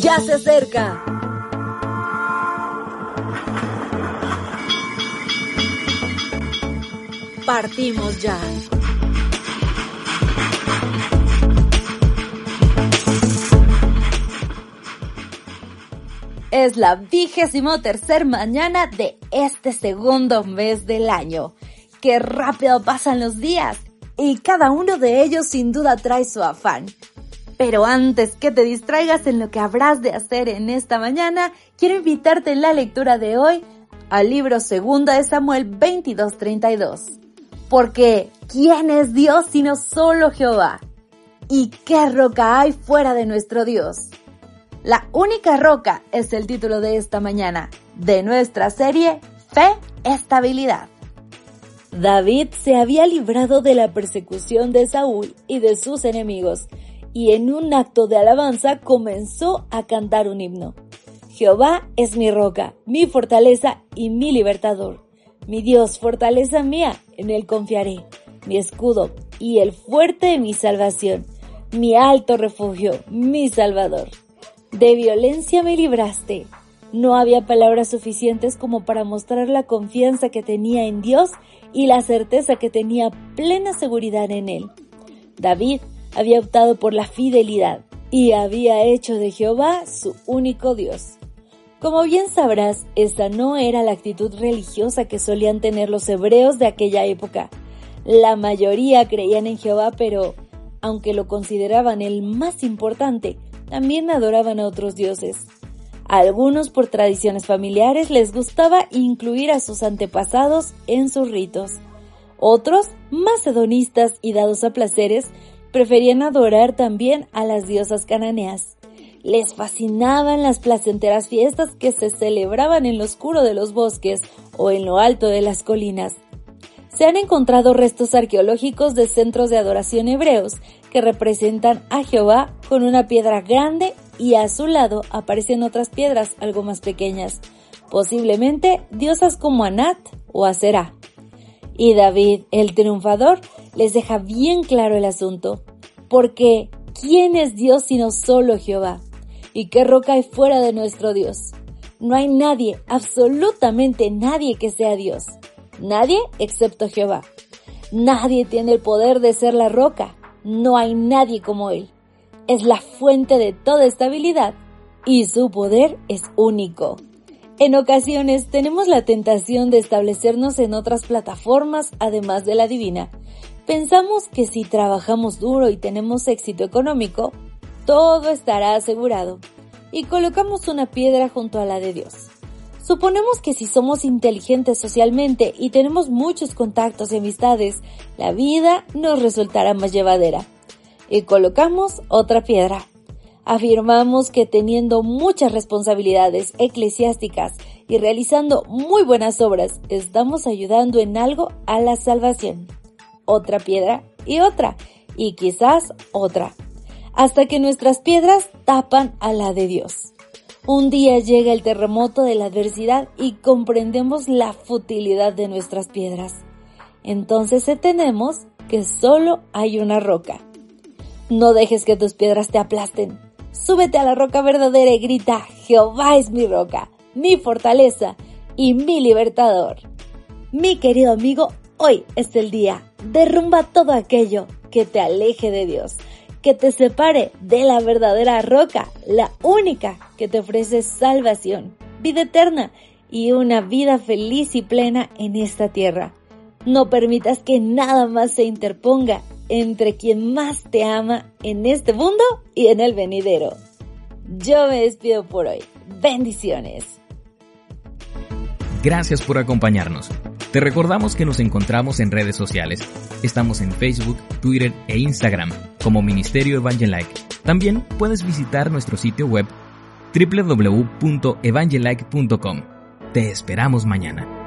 Ya se acerca. Partimos ya. Es la vigésimo tercer mañana de este segundo mes del año. Qué rápido pasan los días y cada uno de ellos sin duda trae su afán. Pero antes que te distraigas en lo que habrás de hacer en esta mañana, quiero invitarte en la lectura de hoy al libro segundo de Samuel 22:32. Porque, ¿quién es Dios sino solo Jehová? ¿Y qué roca hay fuera de nuestro Dios? La única roca es el título de esta mañana de nuestra serie Fe, Estabilidad. David se había librado de la persecución de Saúl y de sus enemigos, y en un acto de alabanza comenzó a cantar un himno. Jehová es mi roca, mi fortaleza y mi libertador. Mi Dios, fortaleza mía, en él confiaré. Mi escudo y el fuerte de mi salvación, mi alto refugio, mi salvador. De violencia me libraste. No había palabras suficientes como para mostrar la confianza que tenía en Dios y la certeza que tenía plena seguridad en Él. David había optado por la fidelidad y había hecho de Jehová su único Dios. Como bien sabrás, esta no era la actitud religiosa que solían tener los hebreos de aquella época. La mayoría creían en Jehová, pero, aunque lo consideraban el más importante, también adoraban a otros dioses. Algunos por tradiciones familiares les gustaba incluir a sus antepasados en sus ritos. Otros, más hedonistas y dados a placeres, preferían adorar también a las diosas cananeas. Les fascinaban las placenteras fiestas que se celebraban en lo oscuro de los bosques o en lo alto de las colinas. Se han encontrado restos arqueológicos de centros de adoración hebreos que representan a Jehová con una piedra grande y a su lado aparecen otras piedras algo más pequeñas, posiblemente diosas como Anat o Aserá. Y David, el triunfador, les deja bien claro el asunto, porque ¿quién es Dios sino solo Jehová? ¿Y qué roca hay fuera de nuestro Dios? No hay nadie, absolutamente nadie que sea Dios. Nadie excepto Jehová. Nadie tiene el poder de ser la roca. No hay nadie como Él. Es la fuente de toda estabilidad y su poder es único. En ocasiones tenemos la tentación de establecernos en otras plataformas además de la divina. Pensamos que si trabajamos duro y tenemos éxito económico, todo estará asegurado y colocamos una piedra junto a la de Dios. Suponemos que si somos inteligentes socialmente y tenemos muchos contactos y amistades, la vida nos resultará más llevadera. Y colocamos otra piedra. Afirmamos que teniendo muchas responsabilidades eclesiásticas y realizando muy buenas obras, estamos ayudando en algo a la salvación. Otra piedra y otra, y quizás otra, hasta que nuestras piedras tapan a la de Dios. Un día llega el terremoto de la adversidad y comprendemos la futilidad de nuestras piedras. Entonces tenemos que solo hay una roca. No dejes que tus piedras te aplasten. Súbete a la roca verdadera y grita, Jehová es mi roca, mi fortaleza y mi libertador. Mi querido amigo, hoy es el día. Derrumba todo aquello que te aleje de Dios que te separe de la verdadera roca, la única que te ofrece salvación, vida eterna y una vida feliz y plena en esta tierra. No permitas que nada más se interponga entre quien más te ama en este mundo y en el venidero. Yo me despido por hoy. Bendiciones. Gracias por acompañarnos. Te recordamos que nos encontramos en redes sociales. Estamos en Facebook, Twitter e Instagram como Ministerio Evangelike. También puedes visitar nuestro sitio web www.evangelike.com. Te esperamos mañana.